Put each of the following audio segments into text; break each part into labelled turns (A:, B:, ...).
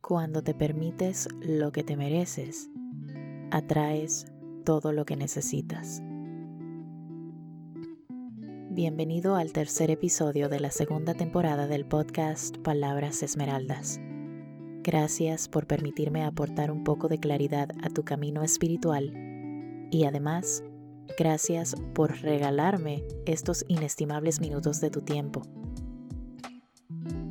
A: Cuando te permites lo que te mereces, atraes todo lo que necesitas. Bienvenido al tercer episodio de la segunda temporada del podcast Palabras Esmeraldas. Gracias por permitirme aportar un poco de claridad a tu camino espiritual y además, gracias por regalarme estos inestimables minutos de tu tiempo.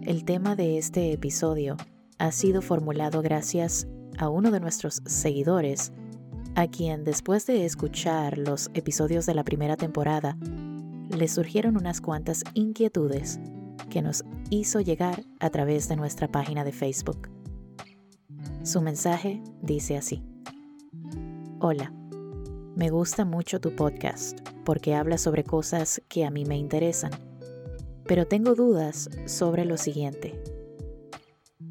A: El tema de este episodio ha sido formulado gracias a uno de nuestros seguidores, a quien después de escuchar los episodios de la primera temporada, le surgieron unas cuantas inquietudes que nos hizo llegar a través de nuestra página de Facebook. Su mensaje dice así. Hola, me gusta mucho tu podcast porque habla sobre cosas que a mí me interesan, pero tengo dudas sobre lo siguiente.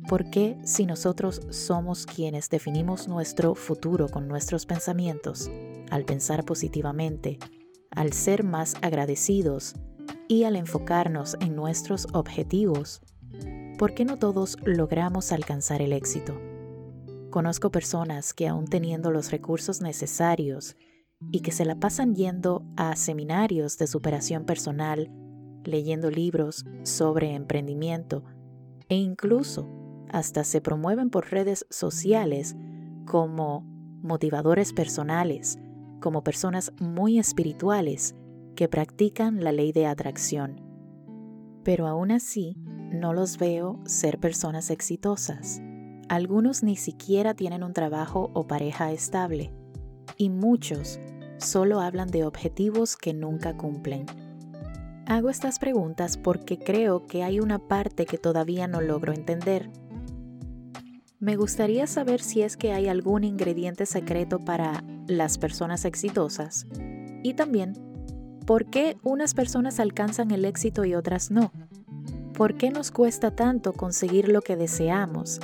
A: ¿Por qué si nosotros somos quienes definimos nuestro futuro con nuestros pensamientos, al pensar positivamente, al ser más agradecidos y al enfocarnos en nuestros objetivos, ¿por qué no todos logramos alcanzar el éxito? Conozco personas que aún teniendo los recursos necesarios y que se la pasan yendo a seminarios de superación personal, leyendo libros sobre emprendimiento e incluso hasta se promueven por redes sociales como motivadores personales, como personas muy espirituales que practican la ley de atracción. Pero aún así, no los veo ser personas exitosas. Algunos ni siquiera tienen un trabajo o pareja estable. Y muchos solo hablan de objetivos que nunca cumplen. Hago estas preguntas porque creo que hay una parte que todavía no logro entender. Me gustaría saber si es que hay algún ingrediente secreto para las personas exitosas y también por qué unas personas alcanzan el éxito y otras no. ¿Por qué nos cuesta tanto conseguir lo que deseamos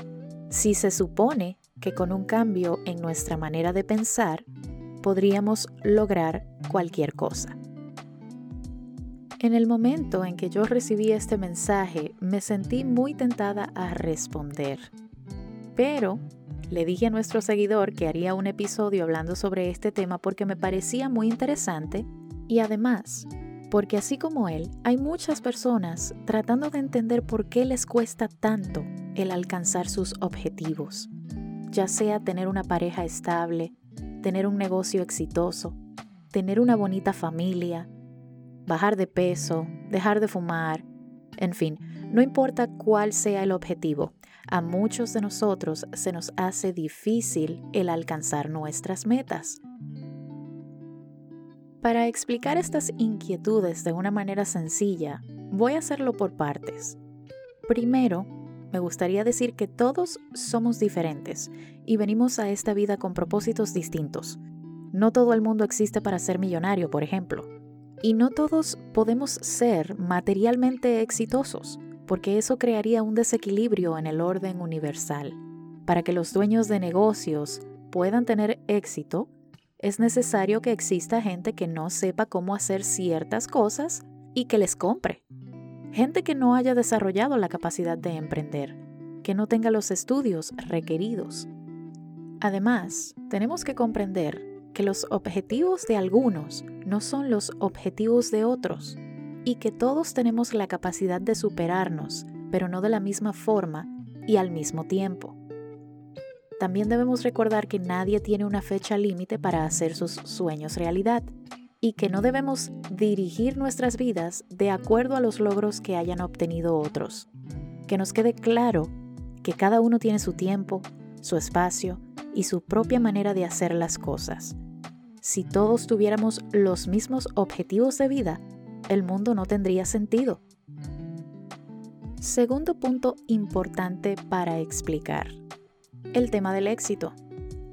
A: si se supone que con un cambio en nuestra manera de pensar podríamos lograr cualquier cosa? En el momento en que yo recibí este mensaje me sentí muy tentada a responder, pero le dije a nuestro seguidor que haría un episodio hablando sobre este tema porque me parecía muy interesante y además porque así como él, hay muchas personas tratando de entender por qué les cuesta tanto el alcanzar sus objetivos, ya sea tener una pareja estable, tener un negocio exitoso, tener una bonita familia, bajar de peso, dejar de fumar, en fin, no importa cuál sea el objetivo, a muchos de nosotros se nos hace difícil el alcanzar nuestras metas. Para explicar estas inquietudes de una manera sencilla, voy a hacerlo por partes. Primero, me gustaría decir que todos somos diferentes y venimos a esta vida con propósitos distintos. No todo el mundo existe para ser millonario, por ejemplo. Y no todos podemos ser materialmente exitosos porque eso crearía un desequilibrio en el orden universal. Para que los dueños de negocios puedan tener éxito, es necesario que exista gente que no sepa cómo hacer ciertas cosas y que les compre. Gente que no haya desarrollado la capacidad de emprender, que no tenga los estudios requeridos. Además, tenemos que comprender que los objetivos de algunos no son los objetivos de otros y que todos tenemos la capacidad de superarnos, pero no de la misma forma y al mismo tiempo. También debemos recordar que nadie tiene una fecha límite para hacer sus sueños realidad y que no debemos dirigir nuestras vidas de acuerdo a los logros que hayan obtenido otros. Que nos quede claro que cada uno tiene su tiempo, su espacio y su propia manera de hacer las cosas. Si todos tuviéramos los mismos objetivos de vida, el mundo no tendría sentido. Segundo punto importante para explicar. El tema del éxito.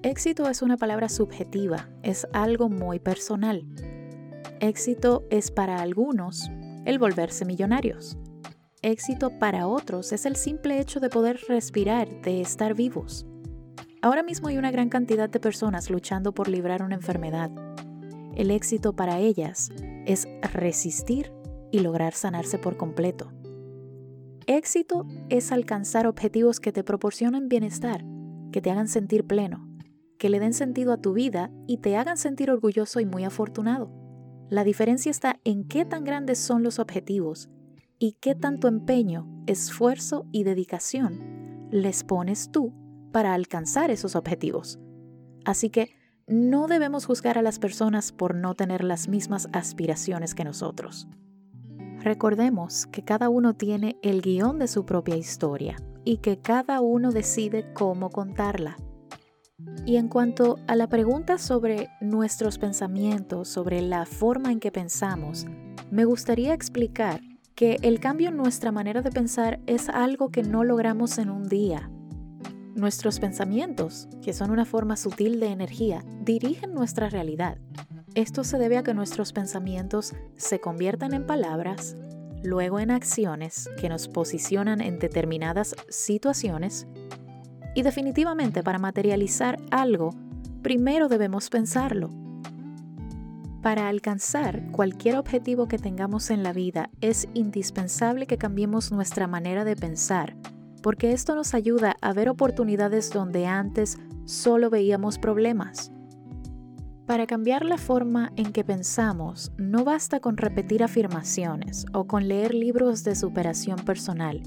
A: Éxito es una palabra subjetiva, es algo muy personal. Éxito es para algunos el volverse millonarios. Éxito para otros es el simple hecho de poder respirar, de estar vivos. Ahora mismo hay una gran cantidad de personas luchando por librar una enfermedad. El éxito para ellas es resistir y lograr sanarse por completo. Éxito es alcanzar objetivos que te proporcionen bienestar, que te hagan sentir pleno, que le den sentido a tu vida y te hagan sentir orgulloso y muy afortunado. La diferencia está en qué tan grandes son los objetivos y qué tanto empeño, esfuerzo y dedicación les pones tú para alcanzar esos objetivos. Así que no debemos juzgar a las personas por no tener las mismas aspiraciones que nosotros. Recordemos que cada uno tiene el guion de su propia historia y que cada uno decide cómo contarla. Y en cuanto a la pregunta sobre nuestros pensamientos, sobre la forma en que pensamos, me gustaría explicar que el cambio en nuestra manera de pensar es algo que no logramos en un día. Nuestros pensamientos, que son una forma sutil de energía, dirigen nuestra realidad. Esto se debe a que nuestros pensamientos se conviertan en palabras, luego en acciones que nos posicionan en determinadas situaciones y definitivamente para materializar algo, primero debemos pensarlo. Para alcanzar cualquier objetivo que tengamos en la vida es indispensable que cambiemos nuestra manera de pensar, porque esto nos ayuda a ver oportunidades donde antes solo veíamos problemas. Para cambiar la forma en que pensamos, no basta con repetir afirmaciones o con leer libros de superación personal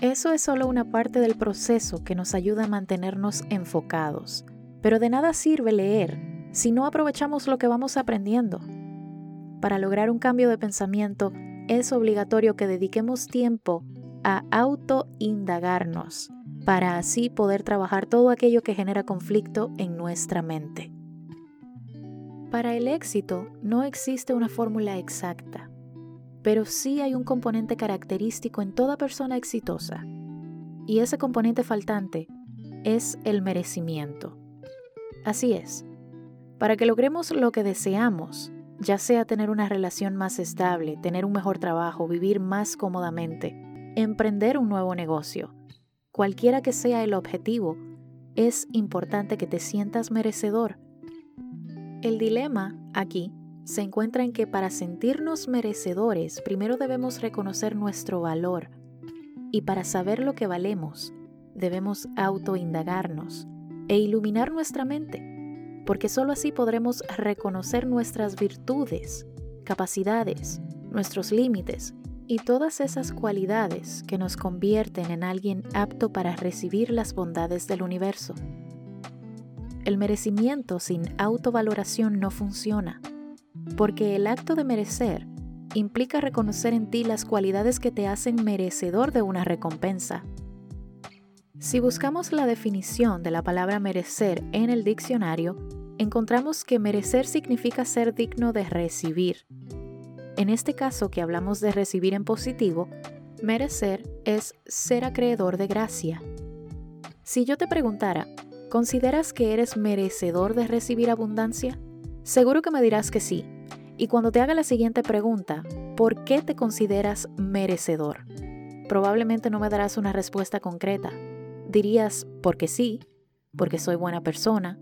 A: eso es solo una parte del proceso que nos ayuda a mantenernos enfocados, pero de nada sirve leer si no aprovechamos lo que vamos aprendiendo. Para lograr un cambio de pensamiento es obligatorio que dediquemos tiempo a autoindagarnos, para así poder trabajar todo aquello que genera conflicto en nuestra mente. Para el éxito no existe una fórmula exacta pero sí hay un componente característico en toda persona exitosa. Y ese componente faltante es el merecimiento. Así es, para que logremos lo que deseamos, ya sea tener una relación más estable, tener un mejor trabajo, vivir más cómodamente, emprender un nuevo negocio, cualquiera que sea el objetivo, es importante que te sientas merecedor. El dilema aquí se encuentra en que para sentirnos merecedores primero debemos reconocer nuestro valor y para saber lo que valemos debemos autoindagarnos e iluminar nuestra mente, porque sólo así podremos reconocer nuestras virtudes, capacidades, nuestros límites y todas esas cualidades que nos convierten en alguien apto para recibir las bondades del universo. El merecimiento sin autovaloración no funciona porque el acto de merecer implica reconocer en ti las cualidades que te hacen merecedor de una recompensa. Si buscamos la definición de la palabra merecer en el diccionario, encontramos que merecer significa ser digno de recibir. En este caso que hablamos de recibir en positivo, merecer es ser acreedor de gracia. Si yo te preguntara, ¿consideras que eres merecedor de recibir abundancia? Seguro que me dirás que sí. Y cuando te haga la siguiente pregunta, ¿por qué te consideras merecedor? Probablemente no me darás una respuesta concreta. Dirías, porque sí, porque soy buena persona.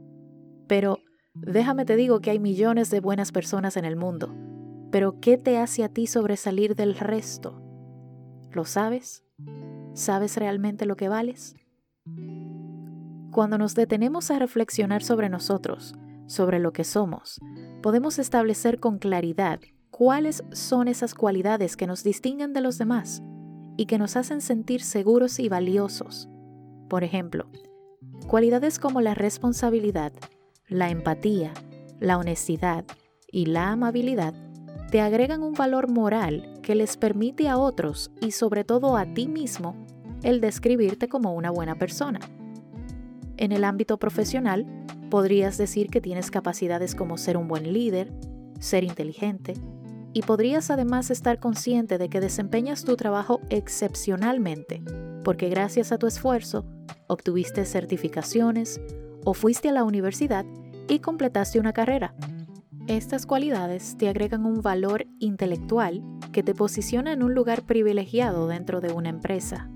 A: Pero déjame te digo que hay millones de buenas personas en el mundo. Pero ¿qué te hace a ti sobresalir del resto? ¿Lo sabes? ¿Sabes realmente lo que vales? Cuando nos detenemos a reflexionar sobre nosotros, sobre lo que somos, podemos establecer con claridad cuáles son esas cualidades que nos distinguen de los demás y que nos hacen sentir seguros y valiosos. Por ejemplo, cualidades como la responsabilidad, la empatía, la honestidad y la amabilidad te agregan un valor moral que les permite a otros y sobre todo a ti mismo el describirte como una buena persona. En el ámbito profesional, Podrías decir que tienes capacidades como ser un buen líder, ser inteligente, y podrías además estar consciente de que desempeñas tu trabajo excepcionalmente, porque gracias a tu esfuerzo obtuviste certificaciones o fuiste a la universidad y completaste una carrera. Estas cualidades te agregan un valor intelectual que te posiciona en un lugar privilegiado dentro de una empresa.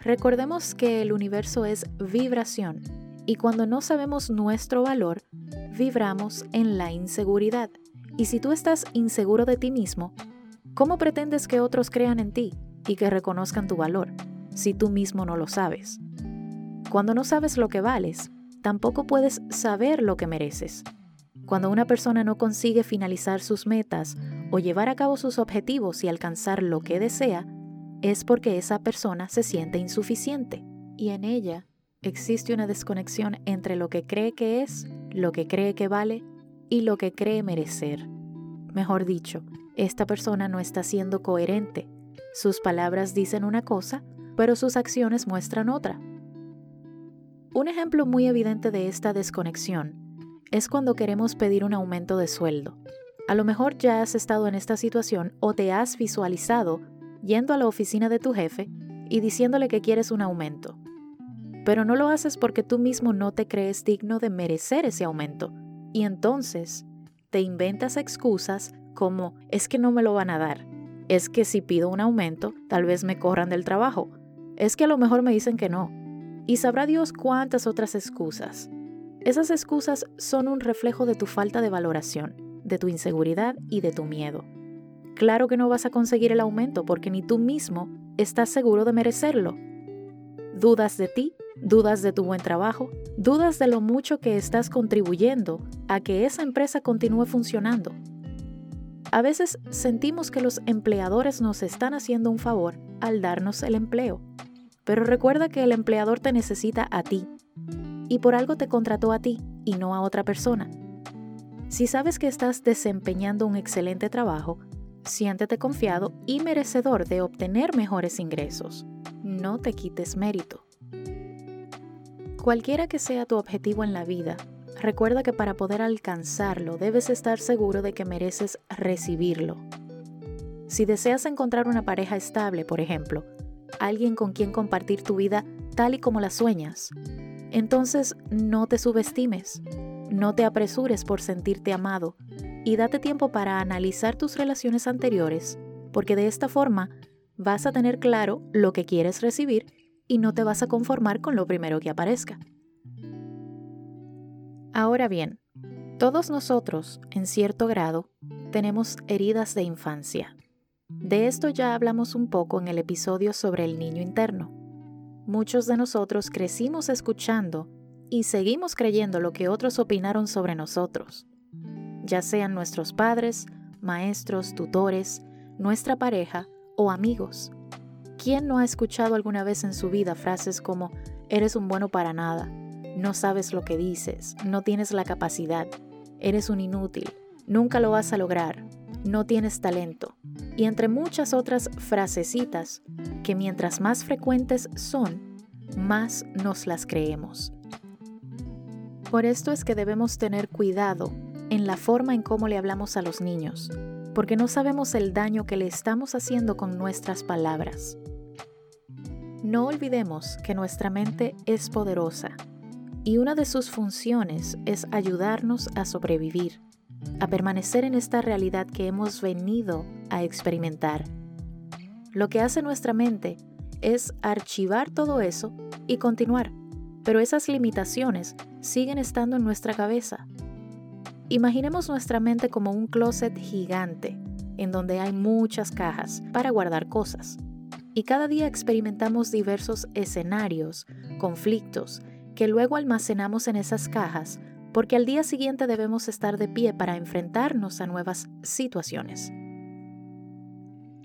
A: Recordemos que el universo es vibración Y cuando no sabemos nuestro valor, vibramos en la inseguridad. Y si tú estás inseguro de ti mismo, ¿cómo pretendes que otros crean en ti y que reconozcan tu valor si tú mismo no lo sabes? Cuando no sabes lo que vales, tampoco puedes saber lo que mereces. Cuando una persona no consigue finalizar sus metas o llevar a cabo sus objetivos y alcanzar lo que desea, es porque esa persona se siente insuficiente y en ella existe una desconexión entre lo que cree que es, lo que cree que vale y lo que cree merecer. Mejor dicho, esta persona no está siendo coherente. Sus palabras dicen una cosa, pero sus acciones muestran otra. Un ejemplo muy evidente de esta desconexión es cuando queremos pedir un aumento de sueldo. A lo mejor ya has estado en esta situación o te has visualizado yendo a la oficina de tu jefe y diciéndole que quieres un aumento pero no lo haces porque tú mismo no te crees digno de merecer ese aumento. Y entonces te inventas excusas como es que no me lo van a dar, es que si pido un aumento tal vez me corran del trabajo, es que a lo mejor me dicen que no. Y sabrá Dios cuántas otras excusas. Esas excusas son un reflejo de tu falta de valoración, de tu inseguridad y de tu miedo. Claro que no vas a conseguir el aumento porque ni tú mismo estás seguro de merecerlo. Dudas de ti dudas de tu buen trabajo, dudas de lo mucho que estás contribuyendo a que esa empresa continúe funcionando. A veces sentimos que los empleadores nos están haciendo un favor al darnos el empleo, pero recuerda que el empleador te necesita a ti y por algo te contrató a ti y no a otra persona. Si sabes que estás desempeñando un excelente trabajo, siéntete confiado y merecedor de obtener mejores ingresos. No te quites mérito. Cualquiera que sea tu objetivo en la vida, recuerda que para poder alcanzarlo debes estar seguro de que mereces recibirlo. Si deseas encontrar una pareja estable, por ejemplo, alguien con quien compartir tu vida tal y como la sueñas, entonces no te subestimes, no te apresures por sentirte amado y date tiempo para analizar tus relaciones anteriores, porque de esta forma vas a tener claro lo que quieres recibir y no te vas a conformar con lo primero que aparezca. Ahora bien, todos nosotros, en cierto grado, tenemos heridas de infancia. De esto ya hablamos un poco en el episodio sobre el niño interno. Muchos de nosotros crecimos escuchando y seguimos creyendo lo que otros opinaron sobre nosotros, ya sean nuestros padres, maestros, tutores, nuestra pareja o amigos. ¿Quién no ha escuchado alguna vez en su vida frases como eres un bueno para nada, no sabes lo que dices, no tienes la capacidad, eres un inútil, nunca lo vas a lograr, no tienes talento? Y entre muchas otras frasecitas que mientras más frecuentes son, más nos las creemos. Por esto es que debemos tener cuidado en la forma en cómo le hablamos a los niños, porque no sabemos el daño que le estamos haciendo con nuestras palabras. No olvidemos que nuestra mente es poderosa y una de sus funciones es ayudarnos a sobrevivir, a permanecer en esta realidad que hemos venido a experimentar. Lo que hace nuestra mente es archivar todo eso y continuar, pero esas limitaciones siguen estando en nuestra cabeza. Imaginemos nuestra mente como un closet gigante, en donde hay muchas cajas para guardar cosas y cada día experimentamos diversos escenarios, conflictos, que luego almacenamos en esas cajas porque al día siguiente debemos estar de pie para enfrentarnos a nuevas situaciones.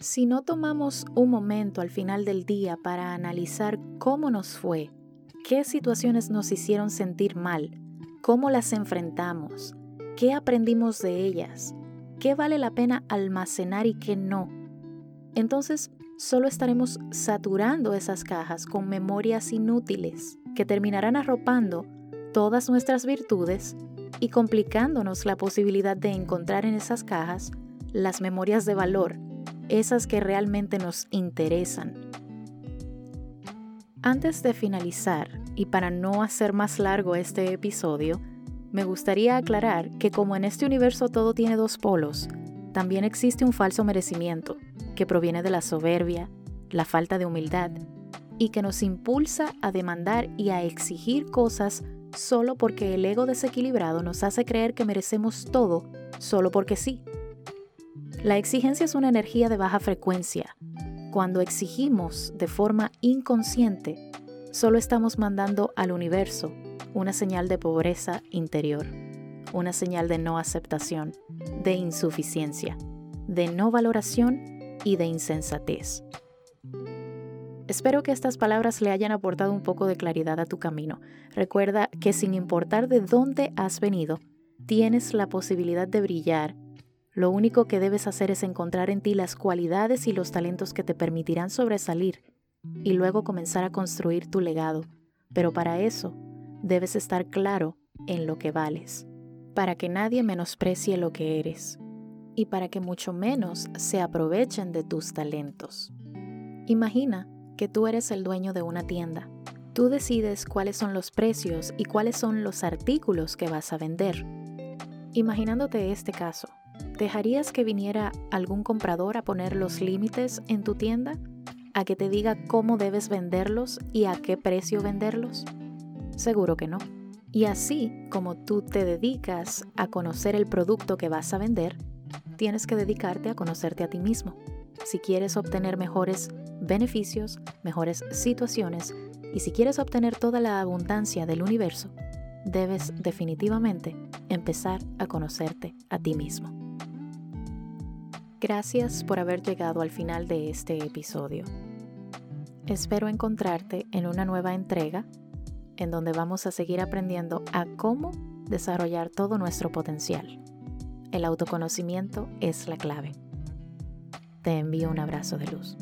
A: Si no tomamos un momento al final del día para analizar cómo nos fue, qué situaciones nos hicieron sentir mal, cómo las enfrentamos, qué aprendimos de ellas, qué vale la pena almacenar y qué no, entonces solo estaremos saturando esas cajas con memorias inútiles que terminarán arropando todas nuestras virtudes y complicándonos la posibilidad de encontrar en esas cajas las memorias de valor, esas que realmente nos interesan. Antes de finalizar, y para no hacer más largo este episodio, me gustaría aclarar que como en este universo todo tiene dos polos, también existe un falso merecimiento que proviene de la soberbia, la falta de humildad y que nos impulsa a demandar y a exigir cosas solo porque el ego desequilibrado nos hace creer que merecemos todo solo porque sí. La exigencia es una energía de baja frecuencia. Cuando exigimos de forma inconsciente, solo estamos mandando al universo una señal de pobreza interior, una señal de no aceptación, de insuficiencia, de no valoración y de insensatez. Espero que estas palabras le hayan aportado un poco de claridad a tu camino. Recuerda que sin importar de dónde has venido, tienes la posibilidad de brillar. Lo único que debes hacer es encontrar en ti las cualidades y los talentos que te permitirán sobresalir y luego comenzar a construir tu legado. Pero para eso, debes estar claro en lo que vales, para que nadie menosprecie lo que eres y para que mucho menos se aprovechen de tus talentos. Imagina que tú eres el dueño de una tienda. Tú decides cuáles son los precios y cuáles son los artículos que vas a vender. Imaginándote este caso, ¿dejarías que viniera algún comprador a poner los límites en tu tienda? ¿A que te diga cómo debes venderlos y a qué precio venderlos? Seguro que no. Y así como tú te dedicas a conocer el producto que vas a vender, tienes que dedicarte a conocerte a ti mismo. Si quieres obtener mejores beneficios, mejores situaciones y si quieres obtener toda la abundancia del universo, debes definitivamente empezar a conocerte a ti mismo. Gracias por haber llegado al final de este episodio. Espero encontrarte en una nueva entrega en donde vamos a seguir aprendiendo a cómo desarrollar todo nuestro potencial. El autoconocimiento es la clave. Te envío un abrazo de luz.